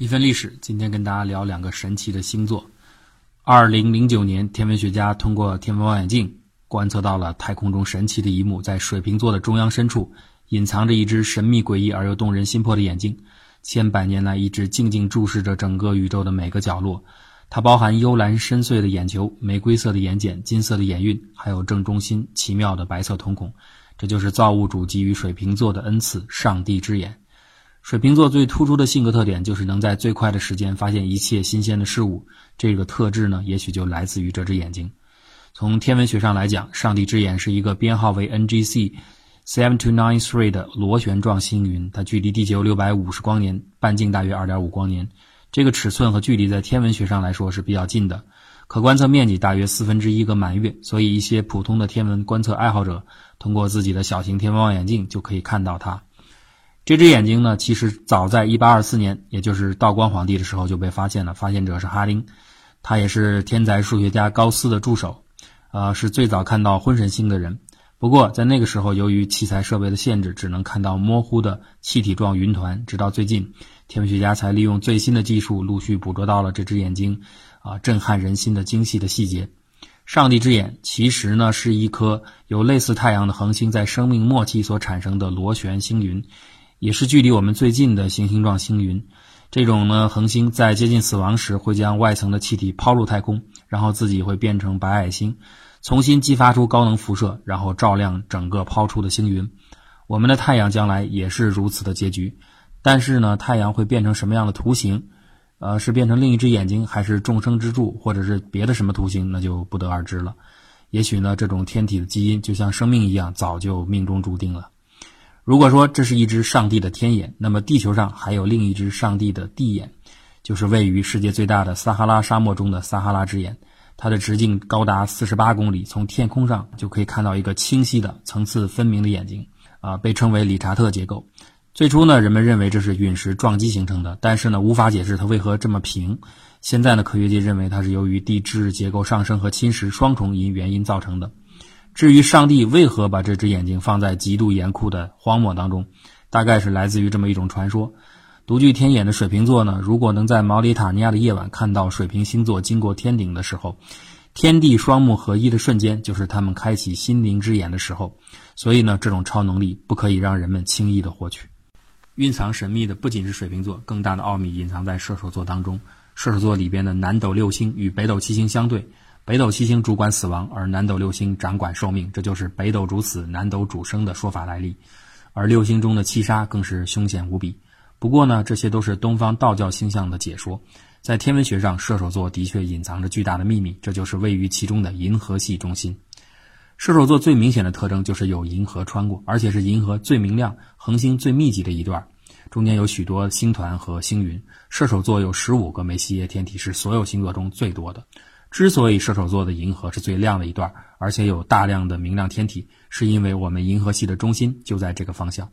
一份历史，今天跟大家聊两个神奇的星座。二零零九年，天文学家通过天文望远镜观测到了太空中神奇的一幕，在水瓶座的中央深处，隐藏着一只神秘诡异而又动人心魄的眼睛。千百年来，一直静静注视着整个宇宙的每个角落。它包含幽蓝深邃的眼球、玫瑰色的眼睑、金色的眼晕，还有正中心奇妙的白色瞳孔。这就是造物主给予水瓶座的恩赐——上帝之眼。水瓶座最突出的性格特点就是能在最快的时间发现一切新鲜的事物。这个特质呢，也许就来自于这只眼睛。从天文学上来讲，上帝之眼是一个编号为 NGC seven two nine three 的螺旋状星云，它距离地球六百五十光年，半径大约二点五光年。这个尺寸和距离在天文学上来说是比较近的，可观测面积大约四分之一个满月，所以一些普通的天文观测爱好者通过自己的小型天文望远镜就可以看到它。这只眼睛呢，其实早在1824年，也就是道光皇帝的时候就被发现了。发现者是哈丁，他也是天才数学家高斯的助手，呃，是最早看到婚神星的人。不过在那个时候，由于器材设备的限制，只能看到模糊的气体状云团。直到最近，天文学家才利用最新的技术，陆续捕捉到了这只眼睛啊震撼人心的精细的细节。上帝之眼其实呢，是一颗由类似太阳的恒星在生命末期所产生的螺旋星云。也是距离我们最近的行星状星云，这种呢恒星在接近死亡时会将外层的气体抛入太空，然后自己会变成白矮星，重新激发出高能辐射，然后照亮整个抛出的星云。我们的太阳将来也是如此的结局，但是呢，太阳会变成什么样的图形？呃，是变成另一只眼睛，还是众生之柱，或者是别的什么图形？那就不得而知了。也许呢，这种天体的基因就像生命一样，早就命中注定了。如果说这是一只上帝的天眼，那么地球上还有另一只上帝的地眼，就是位于世界最大的撒哈拉沙漠中的撒哈拉之眼。它的直径高达四十八公里，从天空上就可以看到一个清晰的、层次分明的眼睛，啊，被称为理查特结构。最初呢，人们认为这是陨石撞击形成的，但是呢，无法解释它为何这么平。现在呢，科学界认为它是由于地质结构上升和侵蚀双重因原因造成的。至于上帝为何把这只眼睛放在极度严酷的荒漠当中，大概是来自于这么一种传说：独具天眼的水瓶座呢，如果能在毛里塔尼亚的夜晚看到水瓶星座经过天顶的时候，天地双目合一的瞬间，就是他们开启心灵之眼的时候。所以呢，这种超能力不可以让人们轻易的获取。蕴藏神秘的不仅是水瓶座，更大的奥秘隐藏在射手座当中。射手座里边的南斗六星与北斗七星相对。北斗七星主管死亡，而南斗六星掌管寿命，这就是北斗主死，南斗主生的说法来历。而六星中的七杀更是凶险无比。不过呢，这些都是东方道教星象的解说。在天文学上，射手座的确隐藏着巨大的秘密，这就是位于其中的银河系中心。射手座最明显的特征就是有银河穿过，而且是银河最明亮、恒星最密集的一段，中间有许多星团和星云。射手座有十五个梅西耶天体，是所有星座中最多的。之所以射手座的银河是最亮的一段，而且有大量的明亮天体，是因为我们银河系的中心就在这个方向。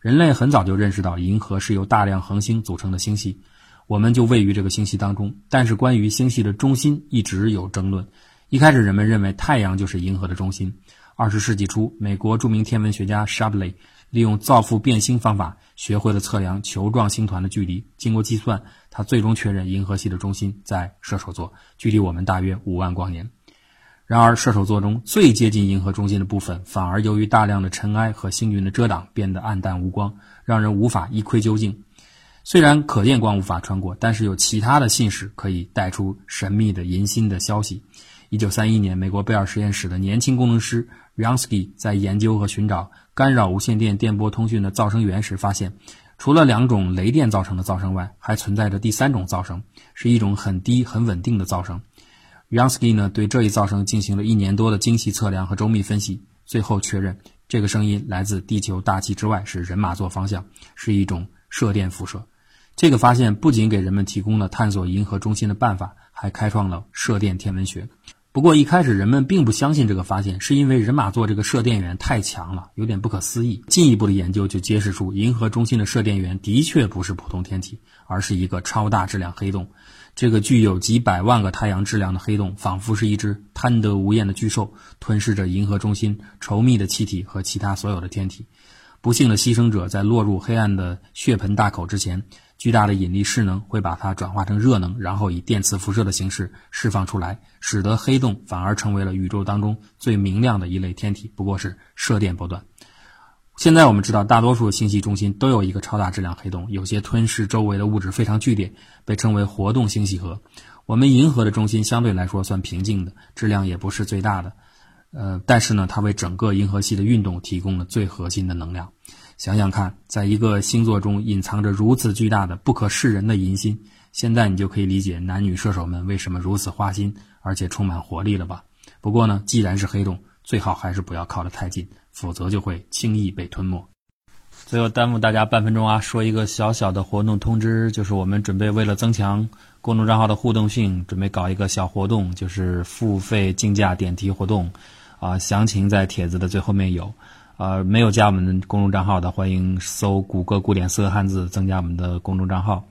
人类很早就认识到银河是由大量恒星组成的星系，我们就位于这个星系当中。但是关于星系的中心一直有争论。一开始人们认为太阳就是银河的中心。二十世纪初，美国著名天文学家 Shapley。利用造父变星方法，学会了测量球状星团的距离。经过计算，他最终确认银河系的中心在射手座，距离我们大约五万光年。然而，射手座中最接近银河中心的部分，反而由于大量的尘埃和星云的遮挡，变得暗淡无光，让人无法一窥究竟。虽然可见光无法穿过，但是有其他的信使可以带出神秘的银心的消息。一九三一年，美国贝尔实验室的年轻工程师 Yansky 在研究和寻找。干扰无线电电波通讯的噪声源时，发现除了两种雷电造成的噪声外，还存在着第三种噪声，是一种很低、很稳定的噪声。Yansky 呢对这一噪声进行了一年多的精细测量和周密分析，最后确认这个声音来自地球大气之外，是人马座方向，是一种射电辐射。这个发现不仅给人们提供了探索银河中心的办法，还开创了射电天文学。不过一开始人们并不相信这个发现，是因为人马座这个射电源太强了，有点不可思议。进一步的研究就揭示出，银河中心的射电源的确不是普通天体，而是一个超大质量黑洞。这个具有几百万个太阳质量的黑洞，仿佛是一只贪得无厌的巨兽，吞噬着银河中心稠密的气体和其他所有的天体。不幸的牺牲者在落入黑暗的血盆大口之前，巨大的引力势能会把它转化成热能，然后以电磁辐射的形式释放出来，使得黑洞反而成为了宇宙当中最明亮的一类天体，不过是射电波段。现在我们知道，大多数星系中心都有一个超大质量黑洞，有些吞噬周围的物质非常剧烈，被称为活动星系核。我们银河的中心相对来说算平静的，质量也不是最大的，呃，但是呢，它为整个银河系的运动提供了最核心的能量。想想看，在一个星座中隐藏着如此巨大的、不可示人的淫心，现在你就可以理解男女射手们为什么如此花心，而且充满活力了吧？不过呢，既然是黑洞，最好还是不要靠得太近，否则就会轻易被吞没。最后耽误大家半分钟啊，说一个小小的活动通知，就是我们准备为了增强公众账号的互动性，准备搞一个小活动，就是付费竞价点题活动，啊，详情在帖子的最后面有。呃，没有加我们公众账号的，欢迎搜谷歌古典四个汉字增加我们的公众账号。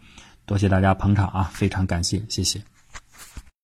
多谢大家捧场啊，非常感谢，谢谢。